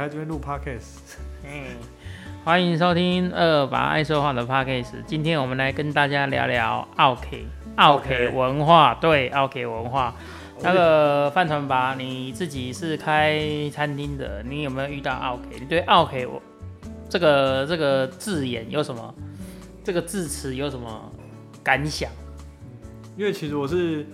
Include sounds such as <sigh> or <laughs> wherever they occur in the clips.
还在这边录 podcast。嗯，欢迎收听二把爱说话的 podcast。今天我们来跟大家聊聊奥 K 奥 K 文化，对奥 K 文化。那个饭团吧，你自己是开餐厅的，你有没有遇到奥 K？你对奥 K 我这个这个字眼有什么？这个字词有什么感想？因为其实我是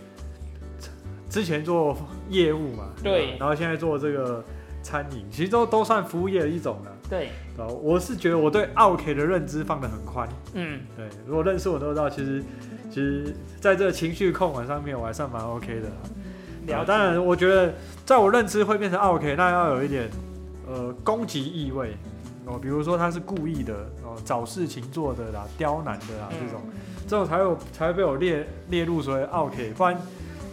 之前做业务嘛，对，然后现在做这个餐饮，其实都都算服务业的一种了。对，我是觉得我对 OK 的认知放得很宽。嗯，对，如果认识我都知道，其实其实在这个情绪控管上面，我还算蛮 OK 的。了，当然，我觉得在我认知会变成 OK，那要有一点呃攻击意味。哦，比如说他是故意的哦，找事情做的啦，刁难的啦这种，这种才有才会被我列列入所谓 OK，不然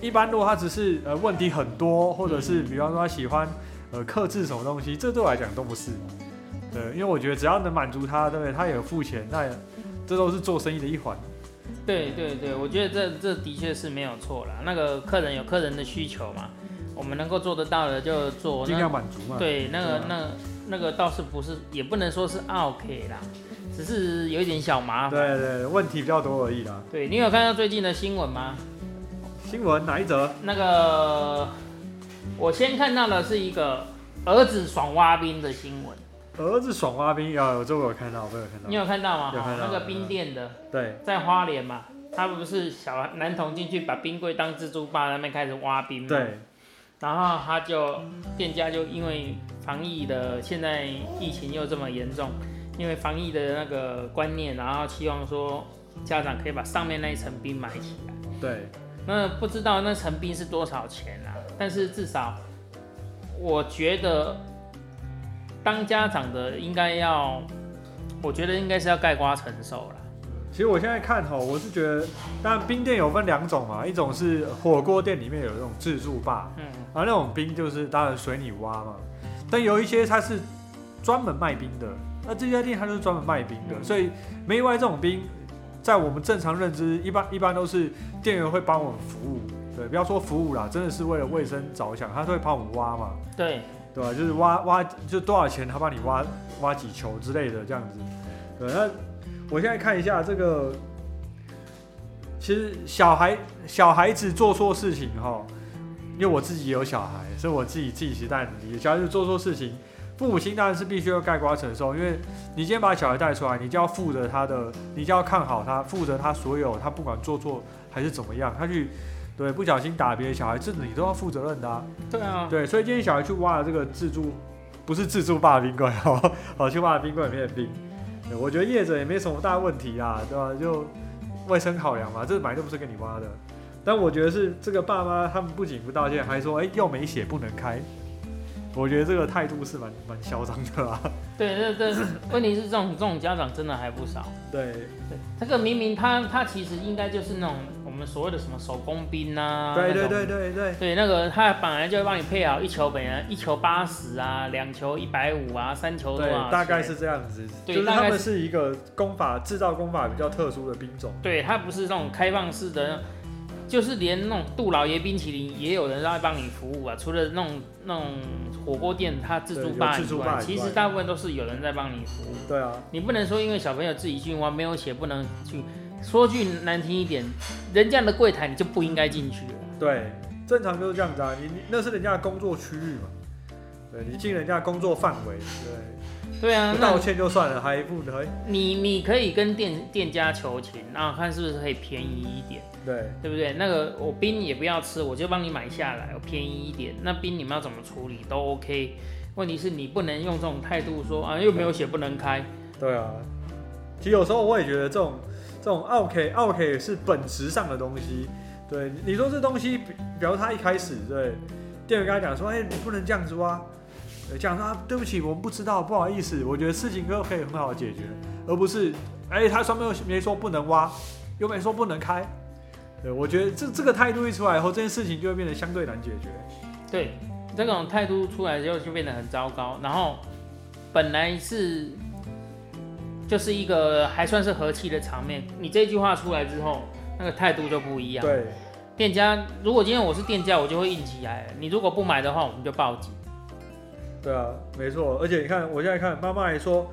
一般如果他只是呃问题很多，或者是比方说他喜欢呃克制什么东西，这对我来讲都不是，对，因为我觉得只要能满足他，对不对？他也付钱，那这都是做生意的一环。对对对，我觉得这这的确是没有错啦。那个客人有客人的需求嘛，我们能够做得到的就做，尽量满足嘛。对，那个那那个倒是不是，也不能说是 OK 啦，只是有一点小麻烦。对对，问题比较多而已啦。对你有看到最近的新闻吗？新闻哪一则？那个我先看到的是一个儿子爽挖冰的新闻。儿子爽挖冰，有这我有看到，我有看到。你有看到吗？有看到。那个冰店的，对，在花莲嘛，他不是小男童进去把冰柜当蜘蛛霸，那边开始挖冰嘛。对。然后他就店家就因为防疫的，现在疫情又这么严重，因为防疫的那个观念，然后希望说家长可以把上面那一层冰买起来。对。那不知道那成冰是多少钱啊？但是至少我觉得。当家长的应该要，我觉得应该是要盖瓜承受了。其实我现在看哈，我是觉得，当然冰店有分两种嘛，一种是火锅店里面有那种自助坝，嗯，而那种冰就是当然随你挖嘛。但有一些它是专门卖冰的，那这家店它就是专门卖冰的，所以没外这种冰，在我们正常认知，一般一般都是店员会帮我们服务，对，不要说服务啦，真的是为了卫生着想，他都会帮我们挖嘛，对。对吧？就是挖挖，就多少钱他帮你挖挖几球之类的这样子。对，那我现在看一下这个，其实小孩小孩子做错事情哈，因为我自己有小孩，所以我自己自己其实当然理解。小孩子做错事情，父母亲当然是必须要盖瓜承受，因为你今天把小孩带出来，你就要负责他的，你就要看好他，负责他所有，他不管做错还是怎么样，他去。对，不小心打别的小孩，这你都要负责任的。对啊，对，所以今天小孩去挖了这个自助，不是自助霸冰棍哦，好去挖冰柜里面的冰。我觉得业者也没什么大问题啊，对吧？就卫生考量嘛，这买都不是给你挖的。但我觉得是这个爸妈他们不仅不道歉，还说哎又没写不能开。我觉得这个态度是蛮蛮嚣张的啊。<laughs> 对，这这问题是这种这种家长真的还不少。对对，这个明明他他其实应该就是那种。我们所谓的什么手工兵啊？对对对对对。对，那个他本来就会帮你配好一球，本来一球八十啊，两球一百五啊，三球多少？大概是这样子。对，他们是一个工法制造工法比较特殊的兵种。对，它不是那种开放式的，就是连那种杜老爷冰淇淋也有人在帮你服务啊。除了那种那种火锅店，他自助吧以外，其实大部分都是有人在帮你服务。对啊。你不能说因为小朋友自己去玩，没有写不能去。说句难听一点，人家的柜台你就不应该进去了。对，正常就是这样子啊，你那是人家的工作区域嘛，对你进人家工作范围，对，对啊，道歉就算了，还不得？你你可以跟店店家求情，然后看是不是可以便宜一点，对，对不对？那个我冰也不要吃，我就帮你买下来，我便宜一点。那冰你们要怎么处理都 OK，问题是你不能用这种态度说啊，又没有写不能开。对啊，其实有时候我也觉得这种。这种 OK，OK 是本质上的东西。对，你说这东西，比比如他一开始对店员跟他讲说，哎，你不能这样子挖，讲说对不起，我们不知道，不好意思。我觉得事情都可以很好的解决，而不是哎，他上面又没说不能挖，又没说不能开。对，我觉得这这个态度一出来以后，这件事情就会变得相对难解决。对，这种态度出来之后就变得很糟糕。然后本来是。就是一个还算是和气的场面。你这句话出来之后，那个态度就不一样。对，店家如果今天我是店家，我就会硬起来。你如果不买的话，我们就报警。对啊，没错。而且你看，我现在看妈妈还说，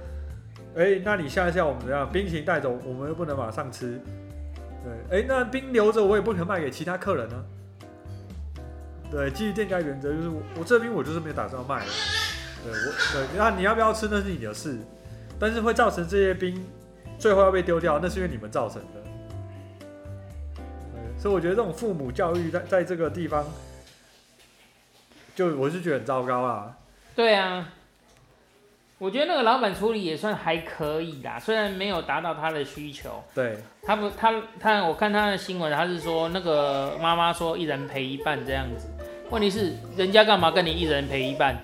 哎、那你下一下我们怎样？冰淇淋带走，我们又不能马上吃。对，哎、那冰留着，我也不可能卖给其他客人呢、对，基于店家原则就是我我这冰我就是没有打算卖的。对我对，那你要不要吃那是你的事，但是会造成这些冰最后要被丢掉，那是因为你们造成的。所以我觉得这种父母教育在在这个地方，就我是觉得很糟糕啊。对啊，我觉得那个老板处理也算还可以啦，虽然没有达到他的需求。对，他不，他他，我看他的新闻，他是说那个妈妈说一人赔一半这样子。问题是，人家干嘛跟你一人赔一半，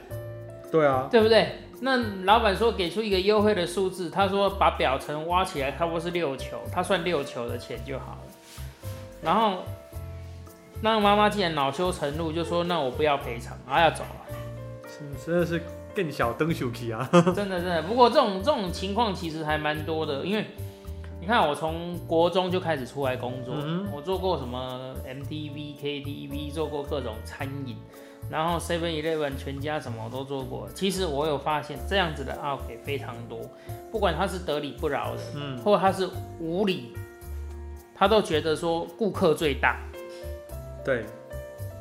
对啊，对不对？那老板说给出一个优惠的数字，他说把表层挖起来，差不多是六球，他算六球的钱就好了。然后，那个妈妈既然恼羞成怒，就说那我不要赔偿，啊要走了。是真的是更小灯手气啊。<laughs> 真的真的，不过这种这种情况其实还蛮多的，因为你看我从国中就开始出来工作，嗯我做过什么 MTV、KTV，做过各种餐饮，然后 Seven Eleven、全家什么我都做过。其实我有发现这样子的 OK 非常多，不管他是得理不饶的，嗯，或者他是无理，他都觉得说顾客最大，对，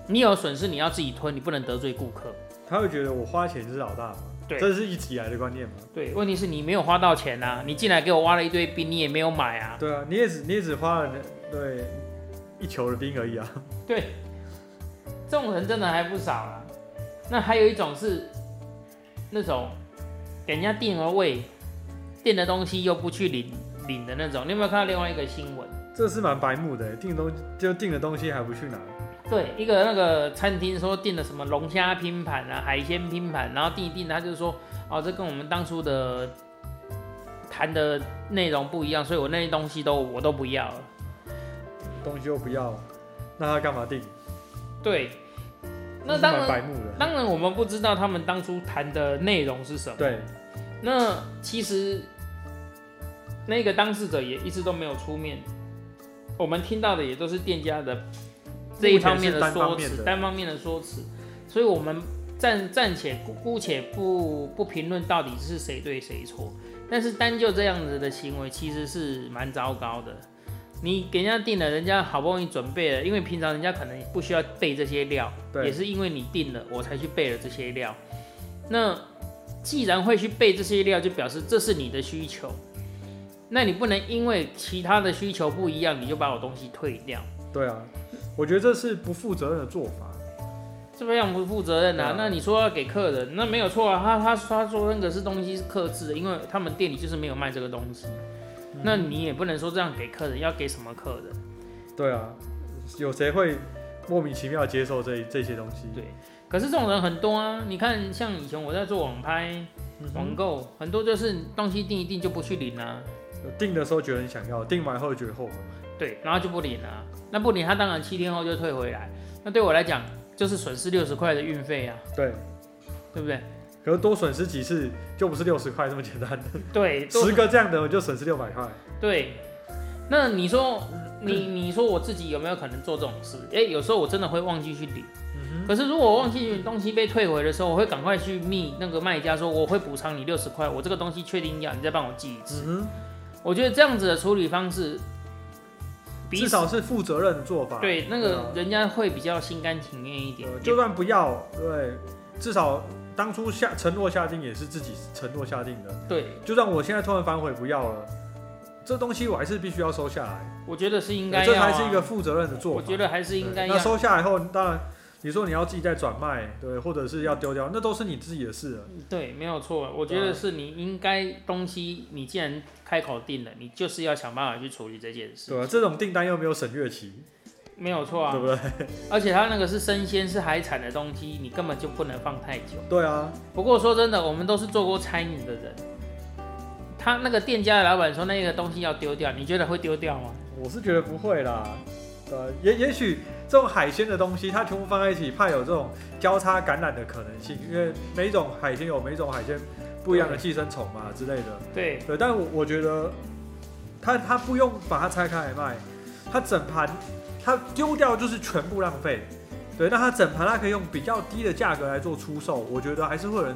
你有损失你要自己吞，你不能得罪顾客。他会觉得我花钱是老大嘛，对这是一直以来的观念嘛。对，问题是你没有花到钱啊，你进来给我挖了一堆冰，你也没有买啊。对啊，你也只你也只花了那对一球的冰而已啊。<laughs> 对，这种人真的还不少啦。那还有一种是那种给人家定了位，定的东西又不去领领的那种。你有没有看到另外一个新闻？这是蛮白目的，订东就订的东西还不去拿。对，一个那个餐厅说订了什么龙虾拼盘啊、海鲜拼盘，然后订一订，他就说哦，这跟我们当初的谈的内容不一样，所以我那些东西都我都不要了。东西又不要了，那他干嘛订？对，那当然，白目的。当然我们不知道他们当初谈的内容是什么。对，那其实那个当事者也一直都没有出面，我们听到的也都是店家的这一方面的说辞，单方面的说辞，所以我们暂暂且姑姑且不不评论到底是谁对谁错，但是单就这样子的行为，其实是蛮糟糕的。你给人家订了，人家好不容易准备了，因为平常人家可能不需要备这些料，也是因为你订了，我才去备了这些料。那既然会去备这些料，就表示这是你的需求。那你不能因为其他的需求不一样，你就把我东西退掉，对啊，我觉得这是不负责任的做法。这非常不负责任啊！那你说要给客人，那没有错啊。他他他说那个是东西是克制的，因为他们店里就是没有卖这个东西。嗯那你也不能说这样给客人，要给什么客人？对啊，有谁会莫名其妙接受这这些东西？对可是这种人很多啊！你看，像以前我在做网拍、嗯网购，很多就是东西订一订就不去领啊，订的时候觉得很想要，订完后觉得后悔。对，然后就不领了啊。那不领，他当然七天后就退回来。那对我来讲，就是损失六十块的运费啊，对，对不对？可是多损失几次就不是六十块这么简单，对，<laughs> 都十个这样的我就损失六百块。对。那你说，你你说我自己有没有可能做这种事？哎、有时候我真的会忘记去领。嗯可是如果我忘记东西被退回的时候，我会赶快去密那个卖家说，我会补偿你六十块，我这个东西确定要，你再帮我寄一次。嗯我觉得这样子的处理方式，至少是负责任的做法。对那个人家会比较心甘情愿一点呃。就算不要，对，至少当初下承诺下定也是自己承诺下定的。对，就算我现在突然反悔不要了，这东西我还是必须要收下来，我觉得是应该啊、这啊，才是一个负责任的做法。我觉得还是应该要那。收下来后，当然你说你要自己再转卖，对，或者是要丢掉，那都是你自己的事了。对，没有错。我觉得是你应该东西，你既然开口定了，你就是要想办法去处理这件事。对啊？这种订单又没有审阅期，没有错啊。对不对？而且它那个是生鲜、是海产的东西，你根本就不能放太久。对啊，不过说真的，我们都是做过餐饮的人，他那个店家的老板说那个东西要丢掉，你觉得会丢掉吗？我是觉得不会啦。呃，也也许这种海鲜的东西，它全部放在一起，怕有这种交叉感染的可能性，因为每一种海鲜有每一种海鲜不一样的寄生虫嘛之类的。对，对，但我我觉得它它不用把它拆开来卖，它整盘它丢掉就是全部浪费。对，那它整盘它可以用比较低的价格来做出售，我觉得还是会有人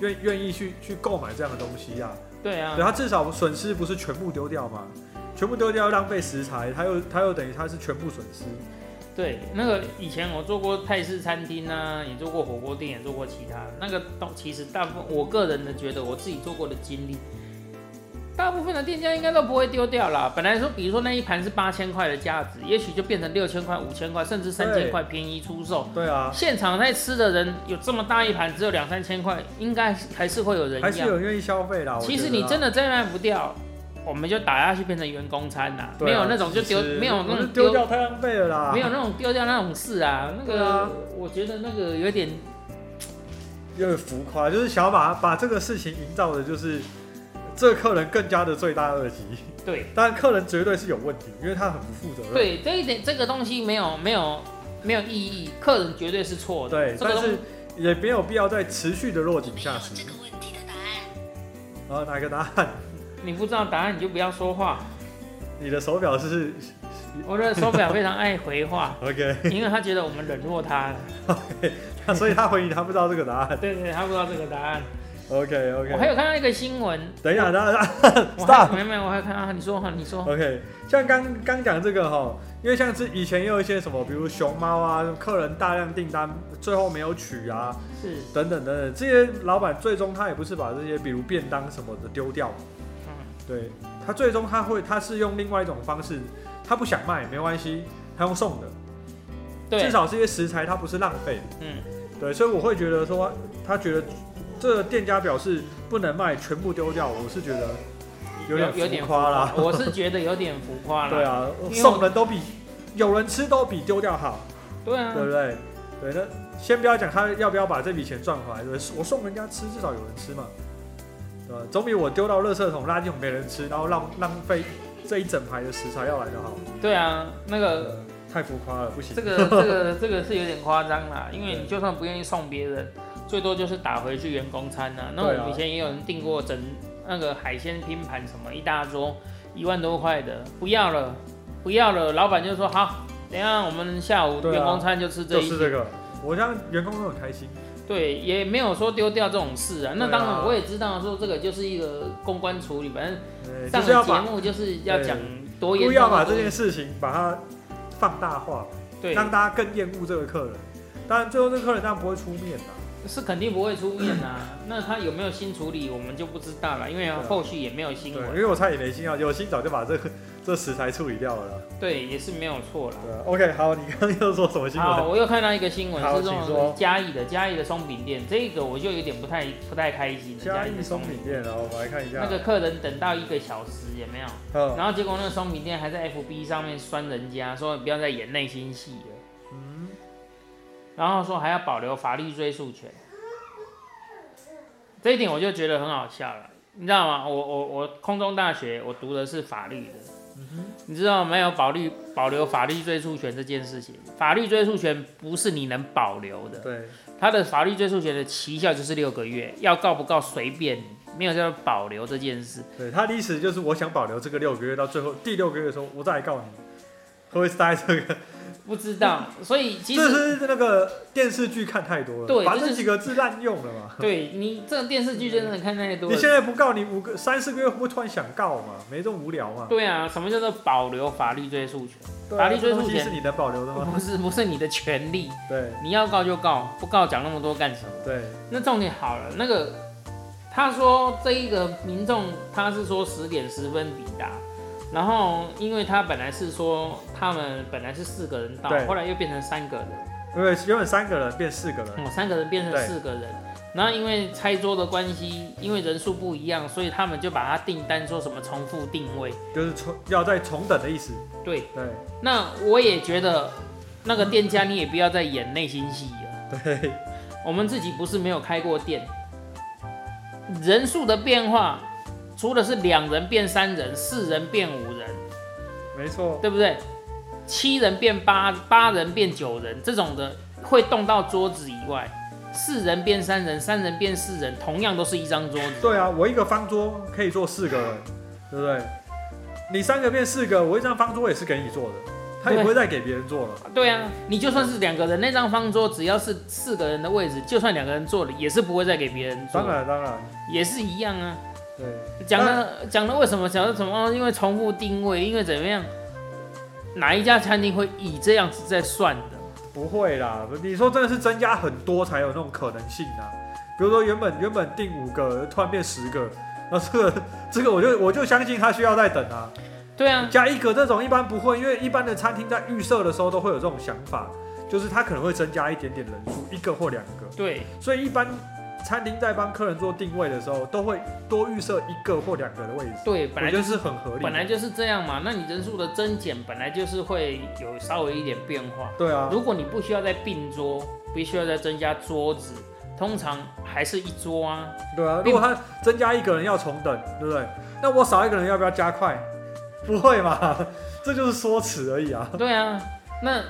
愿愿意去去购买这样的东西啊。对啊对，，它至少损失不是全部丢掉嘛，全部丢掉浪费食材，它又它又等于它是全部损失。对，那个以前我做过泰式餐厅啊，也做过火锅店，也做过其他那个都其实大部分我个人的觉得我自己做过的经历，大部分的店家应该都不会丢掉啦。本来说，比如说那一盘是八千块的价值，也许就变成六千块、五千块，甚至三千对块便宜出售。对啊，现场在吃的人有这么大一盘，只有两三千块，应该还是会有人要。还是有人愿意消费啦。其实你真的再卖不掉，我们就打下去变成员工餐啦、啊没有那种就丢没有那种丢掉太浪费了啦。没有那种丢掉那种事啊，那个、啊我觉得那个有点有点浮夸，就是想要把把这个事情营造的，就是这个客人更加的罪大恶极。对当然，<laughs> 客人绝对是有问题，因为他很不负责任。对这一点这个东西没有没有没有意义，客人绝对是错的。对，但是也没有必要再持续的落井下石。这个问题的答案。然后哪个答案？你不知道答案你就不要说话。你的手表是我的手表非常爱回话，<laughs> OK，因为他觉得我们冷落他了。所以他回你他不知道这个答案。对对，他不知道这个答案。OK OK，我还 OK，有看到一个新闻，等一下，等一下我还。<laughs> 没有没有，我还看到你说哈，你说 OK，像刚刚讲这个哈，因为像是以前也有一些什么，比如熊猫啊，客人大量订单最后没有取啊，是等等等等，这些老板最终他也不是把这些比如便当什么的丢掉，嗯对他最终他会他是用另外一种方式，他不想卖没关系，他用送的，对。至，少这些食材它不是浪费，嗯，对，所以我会觉得说他觉得这个店家表示不能卖全部丢掉，我是觉得有点有点浮夸啦，我是觉得有点浮夸了。<laughs> 对啊送人都比有人吃都比丢掉好，对啊，对不对？对，那先不要讲他要不要把这笔钱赚回来，对？我送人家吃，至少有人吃嘛，对吧？总比我丢到垃圾桶、垃圾桶没人吃，然后浪浪费这一整排的食材要来的好。对啊，那个呃太浮夸了，不行。<laughs> 这个这个这个是有点夸张啦，因为你就算不愿意送别人，最多就是打回去员工餐呐、那我们以前也有人订过整那个海鲜拼盘什么一大桌一万多块的，不要了，不要了，老板就说好，等一下我们下午员工餐就吃这一些，就是这个，我让员工都很开心。对，也没有说丢掉这种事啊。那当然我也知道说这个就是一个公关处理，反正，上节目就是要对讲多严故重，意要把这件事情把它放大化，对让大家更厌恶这个客人。当然，最后这个客人当然不会出面的。是肯定不会出面啊。<coughs> 那他有没有新处理，我们就不知道了，因为后续也没有新闻，因闻。为我猜也没新啊，有新早就把这个这食材处理掉了啦。对，也是没有错啦。对啊，OK，好，你刚刚又说什么新好，闻？我又看到一个新闻好是这请说种嘉义的嘉义的松饼店，这个我就有点不太不太开心了。嘉义的松饼店，然后我来看一下。那个客人等到一个小时也没有？嗯，然后结果那个松饼店还在 FB 上面酸人家，说不要再演内心戏了，嗯，然后说还要保留法律追诉权。这一点我就觉得很好笑了，你知道吗？我我我空中大学我读的是法律的，嗯你知道没有保律保留法律追诉权这件事情？法律追诉权不是你能保留的，对，他的法律追诉权的期效就是六个月，要告不告随便你，没有叫做保留这件事。对，他的意思就是我想保留这个六个月，到最后第六个月的时候，我再来告你，会不会这个？不知道，<laughs> 所以其这实是那个电视剧看太多了，把这对这就是几个字滥用了嘛。<laughs> 对你这个电视剧真的看太多了。你现在不告你五个三四个月，会不会突然想告嘛？没这么无聊嘛？对啊，什么叫做保留法律追诉权？啊法律追诉权是你的保留的吗？不是不是你的权利，对你要告就告，不告讲那么多干什么？对，那重点好了，那个他说这一个民众他是说十点十分抵达，然后因为他本来是说他们本来是四个人到，后来又变成三个人，因为原本三个人变四个人，哦，三个人变成四个人。然后因为拆桌的关系，因为人数不一样，所以他们就把它订单说什么重复定位。就是重要再重等的意思。对，对那我也觉得那个店家你也不要再演内心戏了。对我们自己不是没有开过店，人数的变化，除了是两人变三人、四人变五人，没错，对不对？七人变八，八人变九人，这种的会动到桌子以外，四人变三人，三人变四人，同样都是一张桌子。对啊，我一个方桌可以坐四个人，对不对？你三个变四个，我一张方桌也是给你坐的，他也不会再给别人坐了。对啊，你就算是两个人，那张方桌只要是四个人的位置，就算两个人坐了，也是不会再给别人坐。当然当然，也是一样啊。对，讲了讲了为什么讲了什么？因为重复定位，因为怎么样？哪一家餐厅会以这样子在算的？不会啦，你说真的是增加很多才有那种可能性啊。比如说原本原本定五个，突然变十个，那这个 <laughs> 这个我就我就相信他需要再等啊。对啊，加一个这种一般不会，因为一般的餐厅在预设的时候都会有这种想法，就是他可能会增加一点点人数，一个或两个。对，所以一般。餐厅在帮客人做定位的时候，都会多预设一个或两个的位置。对，本来就是很合理。本来就是这样嘛。那你人数的增减本来就是会有稍微一点变化。对啊。如果你不需要再并桌，不需要再增加桌子，通常还是一桌啊。对啊。如果他增加一个人要重等，对不对？那我少一个人要不要加快？不会嘛？<laughs> 这就是说辞而已啊。对啊。那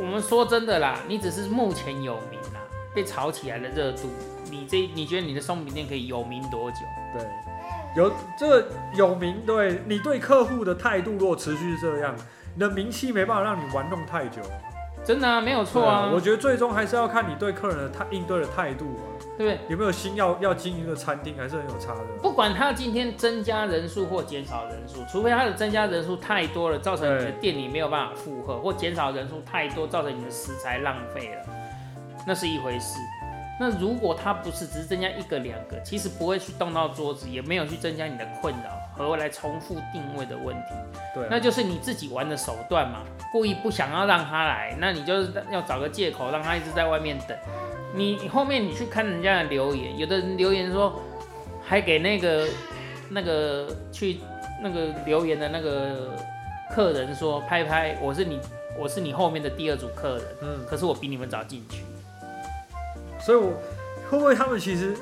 我们说真的啦，你只是目前有名啦，被炒起来的热度。你这你觉得你的松饼店可以有名多久？对，有这个有名，对你对客户的态度如果持续这样，你的名气没办法让你玩弄太久。真的啊，没有错啊。我觉得最终还是要看你对客人的态应对的态度啊，对不对？有没有心要要经营一个餐厅，还是很有差的。不管他今天增加人数或减少人数，除非他的增加人数太多了，造成你的店里没有办法负荷，或减少人数太多，造成你的食材浪费了，那是一回事。那如果它不是只是增加一个两个，其实不会去动到桌子，也没有去增加你的困扰和来重复定位的问题。对，那就是你自己玩的手段嘛，故意不想要让他来，那你就是要找个借口让他一直在外面等。你后面你去看人家的留言，有的人留言说，还给那个那个去那个留言的那个客人说，拍拍，我是你我是你后面的第二组客人，嗯，可是我比你们早进去。所以，我会不会他们其实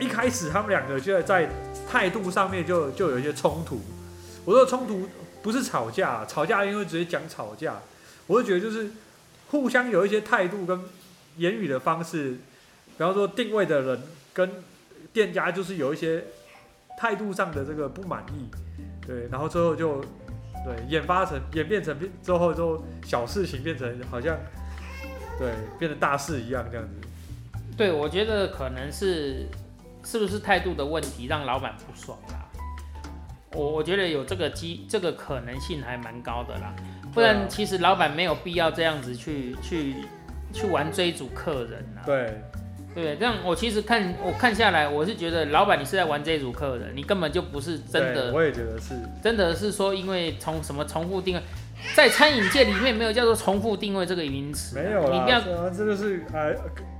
一开始他们两个就在态度上面就就有一些冲突？我说冲突不是吵架，吵架因为直接讲吵架，我就觉得就是互相有一些态度跟言语的方式，比方说定位的人跟店家就是有一些态度上的这个不满意，对，然后最后就对演发成演变成之后就小事情变成好像。对，变成大事一样这样子。对，我觉得可能是是不是态度的问题让老板不爽啦？我我觉得有这个机这个可能性还蛮高的啦。不然其实老板没有必要这样子去去去玩追逐客人啊。对，对，这样我其实看我看下来，我是觉得老板你是在玩追逐客人，你根本就不是真的。我也觉得是。真的是说因为从什么重复定位。在餐饮界里面没有叫做重复定位这个名词，没有你不要，这个是哎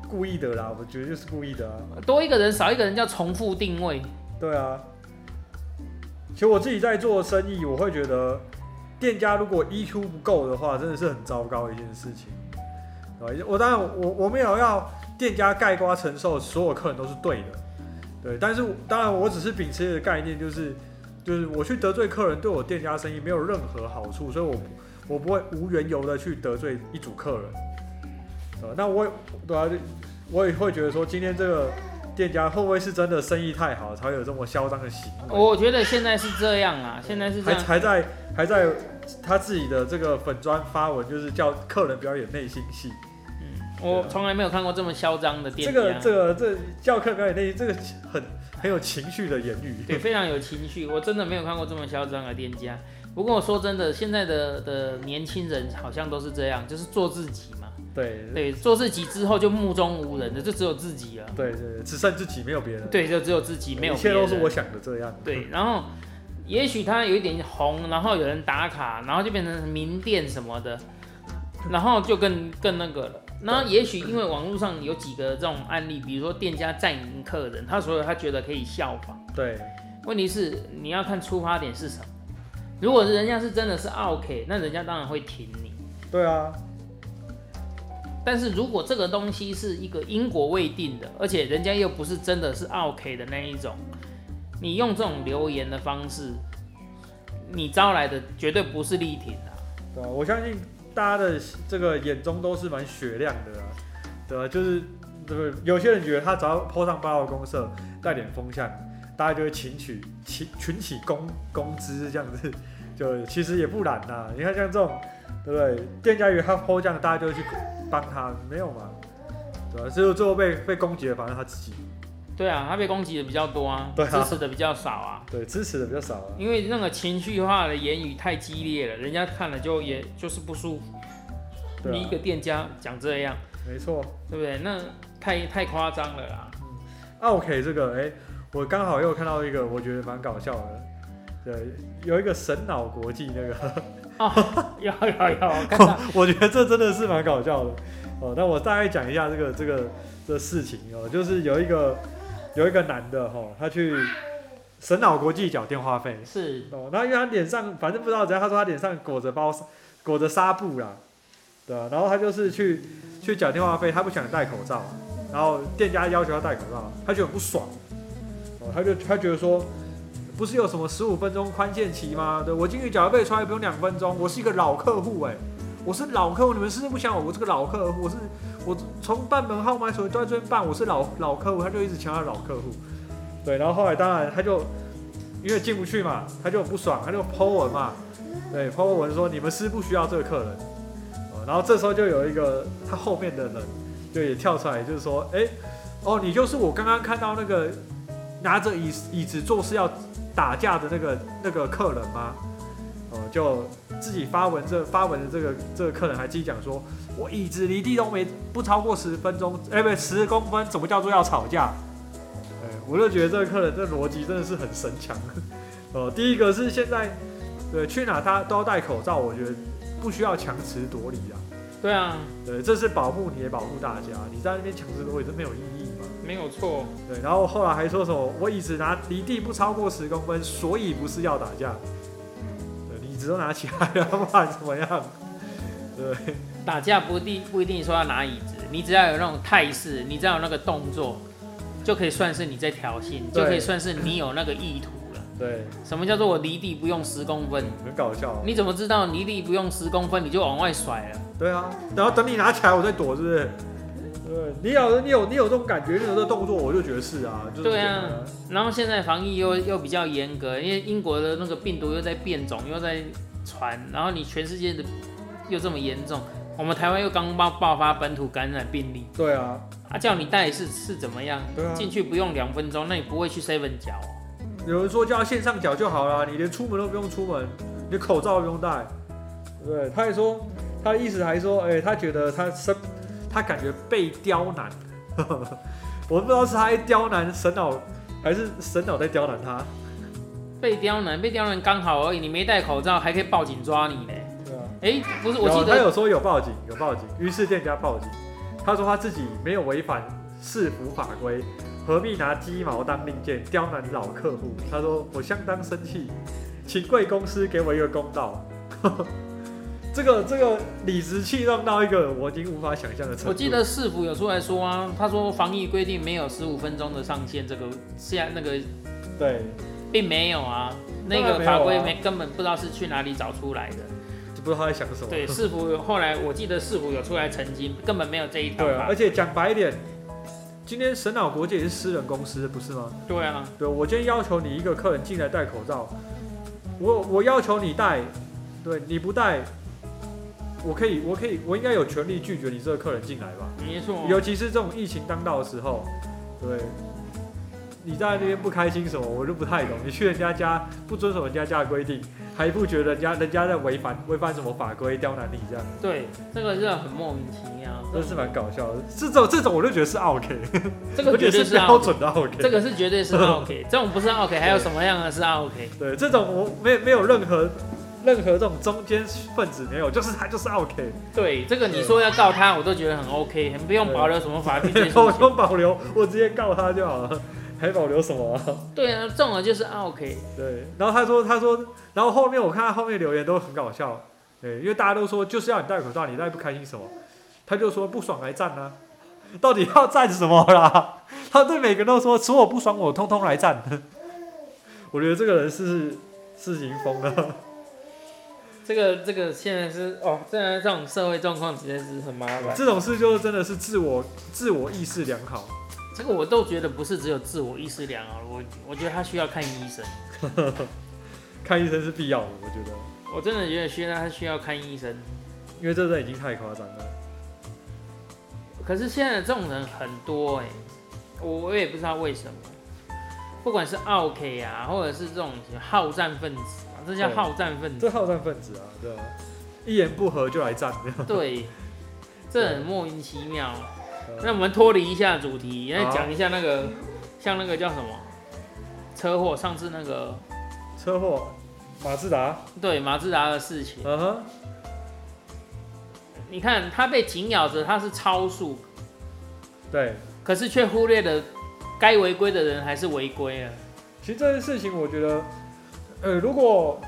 故意的啦，我觉得就是故意的啊。多一个人少一个人叫重复定位。对啊，其实我自己在做生意，我会觉得店家如果 EQ 不够的话，真的是很糟糕一件事情。我当然我我没有要店家盖瓜承受所有客人都是对的，对，但是当然我只是秉持的概念就是。就是我去得罪客人，对我店家生意没有任何好处，所以我我不会无缘由的去得罪一组客人。呃，那我对啊，我也会觉得说，今天这个店家会不会是真的生意太好，才有这么嚣张的行为？我觉得现在是这样啊，现在是还还在还在他自己的这个粉砖发文，就是叫客人表演内心戏。嗯，我从来没有看过这么嚣张的店家。这个这个这叫客表演内心，这个很。很有情绪的言语，对，非常有情绪。我真的没有看过这么嚣张的店家。不过我说真的，现在的的年轻人好像都是这样，就是做自己嘛。对对，做自己之后就目中无人的，就只有自己了。对对，只剩自己，没有别人。对，就只有自己，没有。一切都是我想的这样。对，然后也许他有一点红，然后有人打卡，然后就变成名店什么的，然后就更更那个了。那也许因为网络上有几个这种案例，比如说店家占赢客人，他所以他觉得可以效仿。对，问题是你要看出发点是什么。如果是人家是真的是 OK，那人家当然会挺你。对啊。但是如果这个东西是一个因果未定的，而且人家又不是真的是 OK 的那一种，你用这种留言的方式，你招来的绝对不是力挺的。对啊，我相信。大家的这个眼中都是蛮雪亮的，对吧？就是这个有些人觉得他只要泼上八号公社，带点风向，大家就会群起群群起攻攻之这样子，就其实也不然呐。你看像这种，对不对？店家以为他泼这样，大家就会去帮他，没有嘛？对吧？最后最后被被攻击的，反正他自己。对啊，他被攻击的比较多啊，对啊支持的比较少啊。对，支持的比较少啊。因为那个情绪化的言语太激烈了，人家看了就也就是不舒服。对啊你一个店家讲这样，没错。对不对？那太太夸张了啦。OK，这个哎、我刚好又看到一个，我觉得蛮搞笑的。对，有一个神脑国际那个，<laughs> 有有有，我看到 <laughs> 我觉得这真的是蛮搞笑的。哦，那我大概讲一下这个这个这事情哦，就是有一个有一个男的哈、哦，他去神脑国际缴电话费是哦，那因为他脸上反正不知道怎样，他说他脸上裹着包裹着纱布啦，对啊，然后他就是去去缴电话费，他不想戴口罩，然后店家要求他戴口罩，他就很不爽，哦，他就他觉得说。不是有什么十五分钟宽限期吗？对我进去缴费出来不用两分钟，我是一个老客户哎、我是老客户，你们是不是不想我？我这个老客户，我是我从办门号买手都在这边办，我是老老客户，他就一直强调老客户。对，然后后来当然他就因为进不去嘛，他就不爽，他就 Po 文嘛，对，Po 文说你们是不需要这个客人，然后这时候就有一个他后面的人就也跳出来，就是说，哎、哦，你就是我刚刚看到那个拿着椅椅子做事要打架的那个那个客人吗？哦，就自己发文这发文的这个这个客人还自己讲说，我椅子离地都没不超过十分钟，哎、不十公分，怎么叫做要吵架？哎，我就觉得这个客人这逻辑真的是很神强。哦，第一个是现在对去哪他都要戴口罩，我觉得不需要强词夺理啊。对啊，对，这是保护你也保护大家，你在那边强词夺理这没有意义嘛。没有错。对，然后后来还说什么我椅子拿离地不超过十公分，所以不是要打架。椅子都拿起来了，不管怎么样？对，打架不一定不一定说要拿椅子，你只要有那种态势，你只要有那个动作，就可以算是你在挑衅，就可以算是你有那个意图了。对，什么叫做我离地不用十公分？很搞笑。你怎么知道离地不用十公分你就往外甩了？对啊，然后等你拿起来，我再躲，是不是？对，你有你有你有这种感觉，你有这个动作，我就觉得是啊，就是对啊然后现在防疫又又比较严格，因为英国的那个病毒又在变种，又在传，然后你全世界的又这么严重，我们台湾又刚爆爆发本土感染病例，对啊，啊，叫你带是是怎么样？对啊进去不用两分钟，那你不会去 seven 缴？有人说叫他线上缴就好了，你连出门都不用出门，你口罩都不用戴。对，他还说，他的意思还说，哎、他觉得他生，他感觉被刁难。<laughs> 我不知道是他在刁难神脑，还是神脑在刁难他。被刁难，被刁难刚好而已，你没戴口罩还可以报警抓你呢。对啊，哎、不是，我记得他有说有报警，有报警，于是店家报警。他说他自己没有违反市府法规，何必拿鸡毛当令箭刁难老客户？他说我相当生气，请贵公司给我一个公道。这个这个理直气壮到一个我已经无法想象的程度。我记得市府有出来说啊，他说防疫规定没有十五分钟的上限，这个下那个对，并没有啊，那个法规没根本不知道是去哪里找出来的。就不知道他在想什么。对，市府有后来我记得市府有出来澄清，根本没有这一条对啊，而。且讲白一点，今天神脑国际也是私人公司，不是吗？对啊，对，我今天要求你一个客人进来戴口罩，我我要求你戴，对你不戴，我可以我可以我应该有权利拒绝你这个客人进来吧？没错。尤其是这种疫情当道的时候，对，你在那边不开心什么，我就不太懂。你去人家家不遵守人家家的规定，还不觉得人家人家在违反违反什么法规刁难你这样，对，这个是很莫名其妙。真是蛮搞笑的。这种这种我就觉得是 OK，这个绝对是标准的 OK。这个是绝对是 OK，这种不是 OK，还有什么样的是 OK？对，这种我没没有任何任何这种中间分子没有，就是他就是 OK，对，这个你说要告他，我都觉得很 OK，很不用保留什么法律追 <laughs> 我诉权。不用保留，我直接告他就好了，<laughs> 还保留什么、啊？对啊，这种就是 OK。对，然后他说他说，然后后面我看他后面留言都很搞笑，对，因为大家都说就是要你戴口罩，你戴不开心什么？他就说不爽来战啊，<laughs> 到底要战什么啦？他对每个人都说，除我不爽我通通来战。我觉得这个人是是已经疯了。这个这个现在是哦，现在这种社会状况实在是很麻烦。这种事就真的是自我自我意识良好。这个我都觉得不是只有自我意识良好，我我觉得他需要看医生。<laughs> 看医生是必要的，我觉得，我真的觉得需要他需要看医生。因为这人已经太夸张了。可是现在这种人很多哎、我我也不知道为什么，不管是 OK 啊，或者是这种好战分子啊，这叫好战分子。这好战分子啊，对啊？一言不合就来战，对，<laughs> 这很莫名其妙。那呃我们脱离一下主题，来好讲一下那个，像那个叫什么车祸，上次那个车祸，马自达，对马自达的事情。嗯哼，你看他被紧咬着，他是超速，对。可是却忽略了该违规的人还是违规了。其实这件事情，我觉得，呃，如果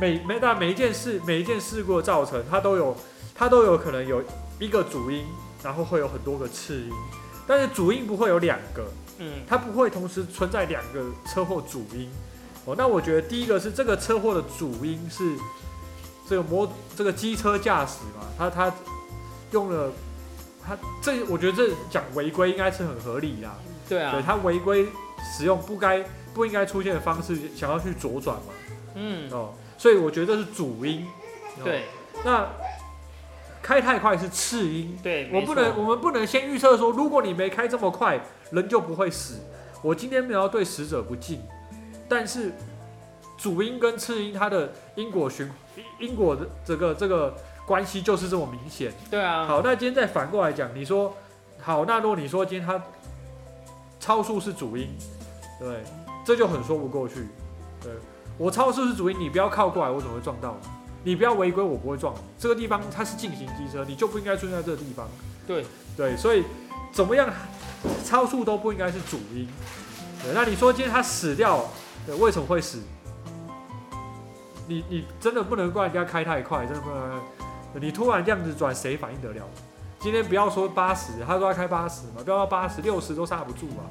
每每但每一件事每一件事故的造成，它都有它都有可能有一个主因，然后会有很多个次因，但是主因不会有两个，嗯，它不会同时存在两个车祸主因。哦，那我觉得第一个是这个车祸的主因是这个摩这个机车驾驶嘛，他他用了他这，我觉得这讲违规应该是很合理的。对对啊，他违规使用不该不应该出现的方式，想要去左转嘛，嗯，哦，所以我觉得这是主因。哦，对。那开太快是次因，对，我不能我们不能先预测说，如果你没开这么快，人就不会死。我今天没有要对死者不敬，但是主因跟次因它的因果循因因果的这个这个关系就是这么明显。对啊，好，那今天再反过来讲，你说好，那如果你说今天他超速是主因，对，这就很说不过去。对我超速是主因，你不要靠过来，我怎么会撞到你？你不要违规，我不会撞你。这个地方它是进行机车，你就不应该出现在这个地方。对对，所以怎么样超速都不应该是主因。对，那你说今天他死掉，对，为什么会死？你你真的不能怪人家开太快，真的不能。你突然这样子转，谁反应得了？今天不要说八十，他说要开八十嘛，不要到八十、六十都刹不住嘛。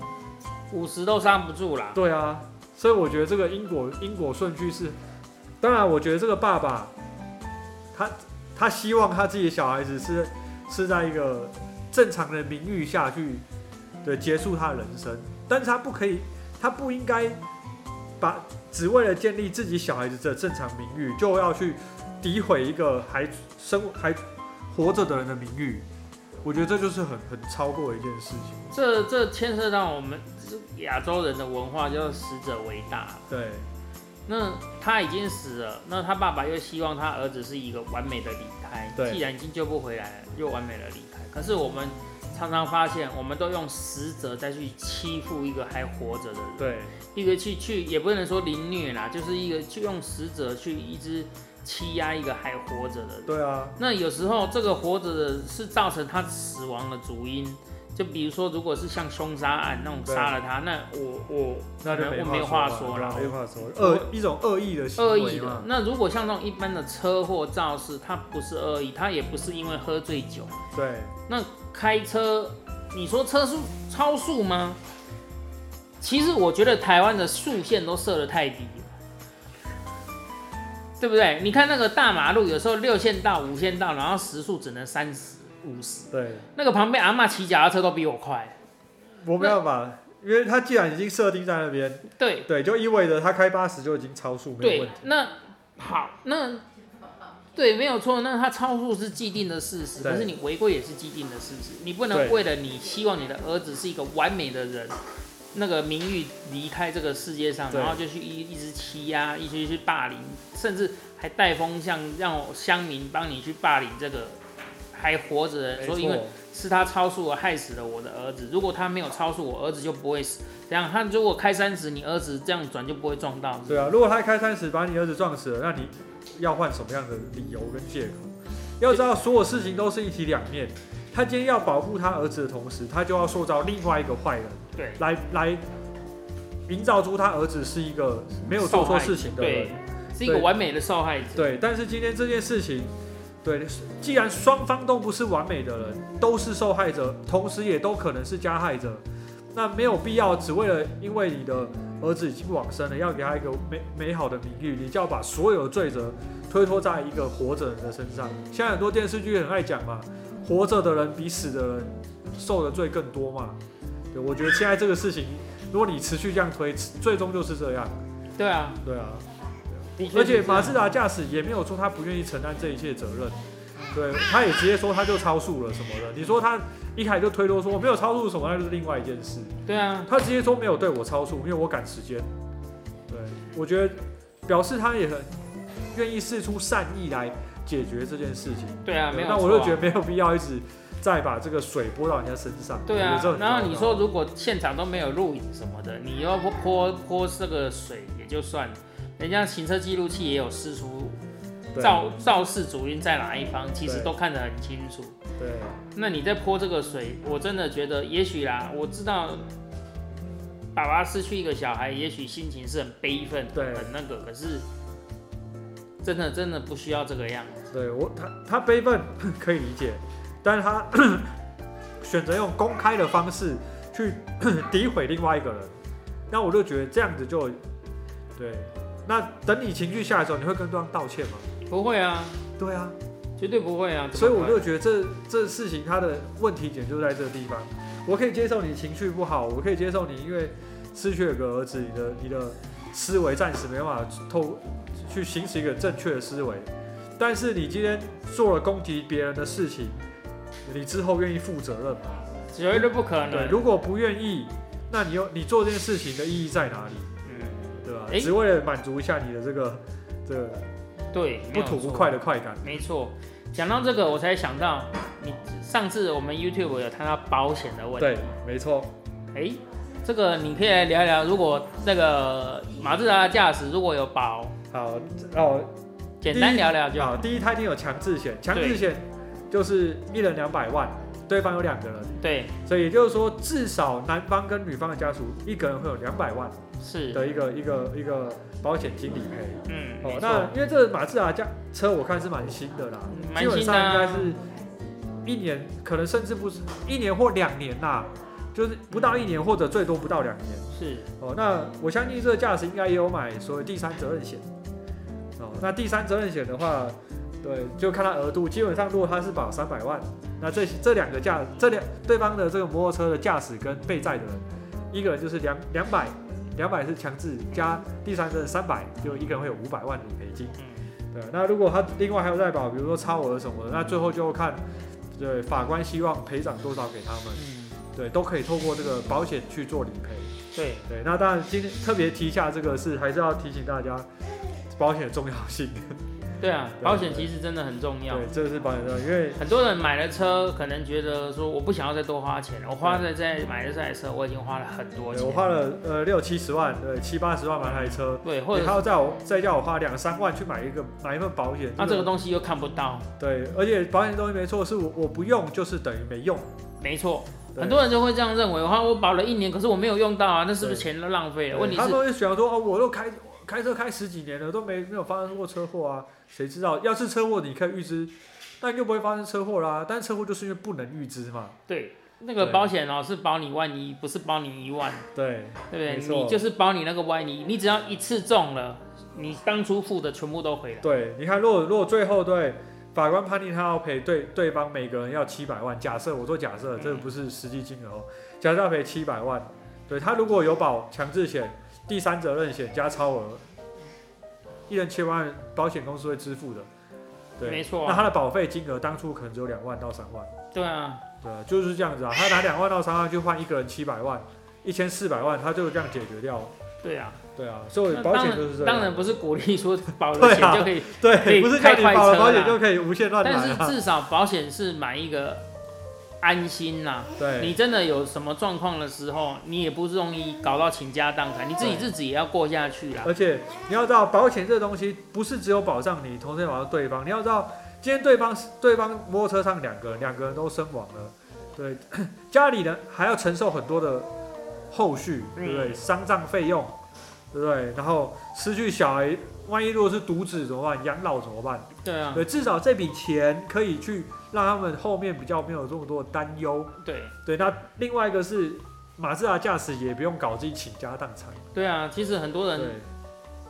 五十都刹不住啦。对啊，所以我觉得这个因果因果顺序是，当然我觉得这个爸爸，他他希望他自己的小孩子是是在一个正常的名誉下去，对结束他的人生，但是他不可以，他不应该把只为了建立自己小孩子的正常名誉，就要去诋毁一个还生还活着的人的名誉。我觉得这就是很很超过的一件事情。这这牵涉到我们亚洲人的文化，叫死者为大。对那他已经死了，那他爸爸又希望他儿子是一个完美的离开。对既然已经救不回来了，又完美的离开。可是我们常常发现，我们都用死者再去欺负一个还活着的人。对一个去去也不能说凌虐啦，就是一个去用死者去一直欺压一个还活着的人。对啊，那有时候这个活着的是造成他死亡的主因，就比如说如果是像凶杀案那种对杀了他，那我我那就可能我没有话说说了了，没话说，恶一种恶意的行恶意的。。那如果像这种一般的车祸肇事，他不是恶意，他也不是因为喝醉酒，对那开车，你说车速超速吗？其实我觉得台湾的速线都设的太低了，对不对？你看那个大马路，有时候六线道、五线道，然后时速只能三十、五十，对，那个旁边阿嬷骑脚踏车都比我快。我没办法，因为他既然已经设定在那边，对对，就意味着他开八十就已经超速，没有对问题。，那好，那对没有错，那他超速是既定的事实，可是你违规也是既定的事实，你不能为了你希望你的儿子是一个完美的人。那个名誉离开这个世界上，然后就去一一直欺压，一直去霸凌，甚至还带风向让乡民帮你去霸凌这个还活着说因为，是他超速而害死了我的儿子。如果他没有超速，我儿子就不会死。这样，他如果开三十，你儿子这样转就不会撞到。对啊，如果他开三十把你儿子撞死了，那你要换什么样的理由跟借口？要知道，所有事情都是一体两面。他今天要保护他儿子的同时，他就要塑造另外一个坏人，对，来来营造出他儿子是一个没有做错事情的人对。，是一个完美的受害者。对，但是今天这件事情，对，既然双方都不是完美的人，都是受害者，同时也都可能是加害者，那没有必要只为了因为你的儿子已经往生了，要给他一个美美好的名誉，你就要把所有的罪责推脱在一个活着人的身上。现在很多电视剧很爱讲嘛，活着的人比死的人受的罪更多嘛。对，我觉得现在这个事情，如果你持续这样推，最终就是这样。对啊，对啊，而且马自达驾驶也没有说他不愿意承担这一切责任，对，他也直接说他就超速了什么的。你说他一开始就推脱说我没有超速什么，那就是另外一件事。对啊，他直接说没有对我超速，因为我赶时间。对，我觉得表示他也很愿意试出善意来解决这件事情。对啊，没有啊。那我就觉得没有必要一直再把这个水泼到人家身上。对啊然后你说如果现场都没有录影什么的，你要泼泼泼这个水也就算了，人家行车记录器也有释出对肇肇事主因在哪一方，其实都看得很清楚。对那你在泼这个水，我真的觉得，也许啦，我知道爸爸失去一个小孩，也许心情是很悲愤，对很那个，可是真的真的不需要这个样子。对，我他他悲愤 <laughs> 可以理解，但是他 <coughs> 选择用公开的方式去 <coughs> 诋毁另外一个人，那我就觉得这样子就对。那等你情绪下来的时候，你会跟对方道歉吗？不会啊，对啊，绝对不会啊。所以我就觉得这这事情它的问题点就在这个地方。我可以接受你情绪不好，我可以接受你因为失去了个儿子，你的你的思维暂时没办法透去行使一个正确的思维。但是你今天做了攻击别人的事情，你之后愿意负责任吗？绝对不可能对，能。如果不愿意，那你又你做这件事情的意义在哪里？只为了满足一下你的这个这个对，不吐不快的快感。没错，讲到这个，我才想到，你上次我们 YouTube 有谈到保险的问题对。，没错。哎、这个你可以来聊一聊，如果那个马自达的驾驶如果有保，好，哦，简单聊聊就好，第一，他一定有强制险，强制险就是一人两百万，对方有两个人，对，所以也就是说，至少男方跟女方的家属一个人会有两百万是，的一个一个一个保险金理赔。嗯，哦那因为这个马自达驾车我看是蛮新的啦，基本。上应该是一年，可能甚至不是一年或两年呐，就是不到一年或者最多不到两年。是，哦，那我相信这个驾驶应该也有买所谓第三责任险。哦，那第三责任险的话，对，就看它额度。基本上，如果他是保三百万，那这这两个驾这两对方的这个摩托车的驾驶跟被载的人，一个人就是两两百，两百是强制加第三者三百，就一个人会有五百万理赔金。嗯，对，那如果他另外还有再保，比如说超额什么的，那最后就看对法官希望赔偿多少给他们，嗯，对，都可以透过这个保险去做理赔。对，对，那当然今天特别提一下这个事还是要提醒大家保险的重要性。对啊，保险其实真的很重要。对，这个是保险的，因为很多人买了车，可能觉得说我不想要再多花钱了，我花在在买了这台车，我已经花了很多钱。我花了呃六七十万，对七八十万买台车，对，或者他要再我再叫我花两三万去买一个买一份保险，那这个个东西又看不到，对，而且保险东西没错，是我我不用就是等于没用。没错，很多人就会这样认为，我我保了一年，可是我没有用到啊，那是不是钱都浪费了？问题是，他们会想说哦，我都开开车开十几年了，都没没有发生过车祸啊，谁知道？要是车祸你可以预知，但又不会发生车祸啦。但是车祸就是因为不能预知嘛。对，那个保险哦是保你万一，不是保你一万，对，对不对？你就是保你那个万一，你只要一次中了，你当初付的全部都回来。对，你看，如果如果最后对法官判定他要赔对对方每个人要七百万，假设我说假设，这个不是实际金额哦，假设要赔七百万，对他如果有保强制险、第三责任险加超额，一人七万，保险公司会支付的。对，没错啊，那他的保费金额当初可能只有两万到三万，对啊，对啊，就是这样子啊，他拿两万到三万去换一个人七百万，一千四百万，他就这样解决掉。对啊。对啊，所以保险当就是这样。当然不是鼓励说保了对啊钱就可以，可对，以不是叫你保了保险就可以无限乱来但是啊。至少保险是买一个安心呐、对，你真的有什么状况的时候，你也不容易搞到倾家荡产，你自己对日子也要过下去啦。而且你要知道，保险这东西不是只有保障你，同时也保障对方。你要知道，今天对方对方摩托车上两个人，两个人都身亡了，对，<coughs> 家里人还要承受很多的后续，对不对？嗯丧葬费用，对不对？然后失去小孩，万一如果是独子怎么办？养老怎么办？对啊，对，至少这笔钱可以去让他们后面比较没有这么多的担忧。对对，那另外一个是马自达驾驶也不用搞自己倾家荡产。对啊，其实很多人，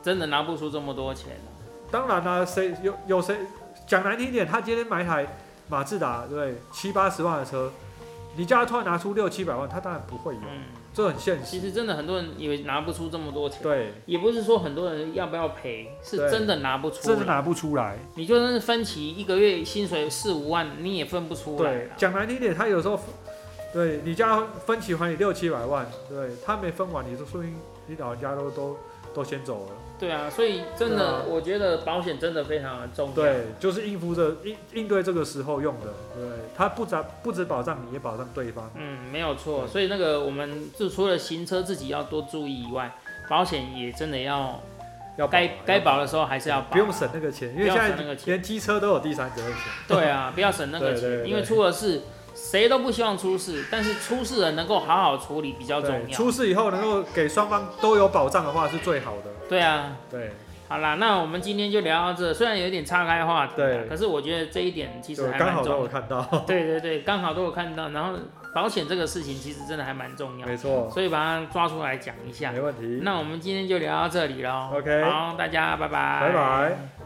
真的拿不出这么多钱啊当然啦、谁有有谁讲难听点，他今天买一台马自达，对？七八十万的车，你叫他突然拿出六七百万，他当然不会有，嗯，这很现实。其实真的很多人以为拿不出这么多钱，对，也不是说很多人要不要赔，是真的拿不出来。真的拿不出来。你就算是分期一个月薪水四五万，你也分不出来对，。讲难听点，他有时候，对你家分期还你六七百万，对他没分完，你就说明你老人家都都都先走了。对啊，所以真的，我觉得保险真的非常的重要。对，就是应付这应应对这个时候用的。对，它不只不止保障你，也保障对方。嗯，没有错。所以那个我们就除了行车自己要多注意以外，保险也真的要要保该该保的时候还是要保。不用省那个钱，因为现在连机车都有第三责任险。对啊，不要省那个钱，因为出了事，谁都不希望出事，但是出事人能够好好处理比较重，要。出事以后能够给双方都有保障的话是最好的。对啊，对，好啦，那我们今天就聊到这，虽然有点岔开话题啊，对可是我觉得这一点其实还就刚好都蛮重要。有看到。<laughs> 对对对，刚好都有看到，然后保险这个事情其实真的还蛮重要，没错，所以把它抓出来讲一下没。问题。那我们今天就聊到这里喽。OK 好，大家拜拜。拜拜。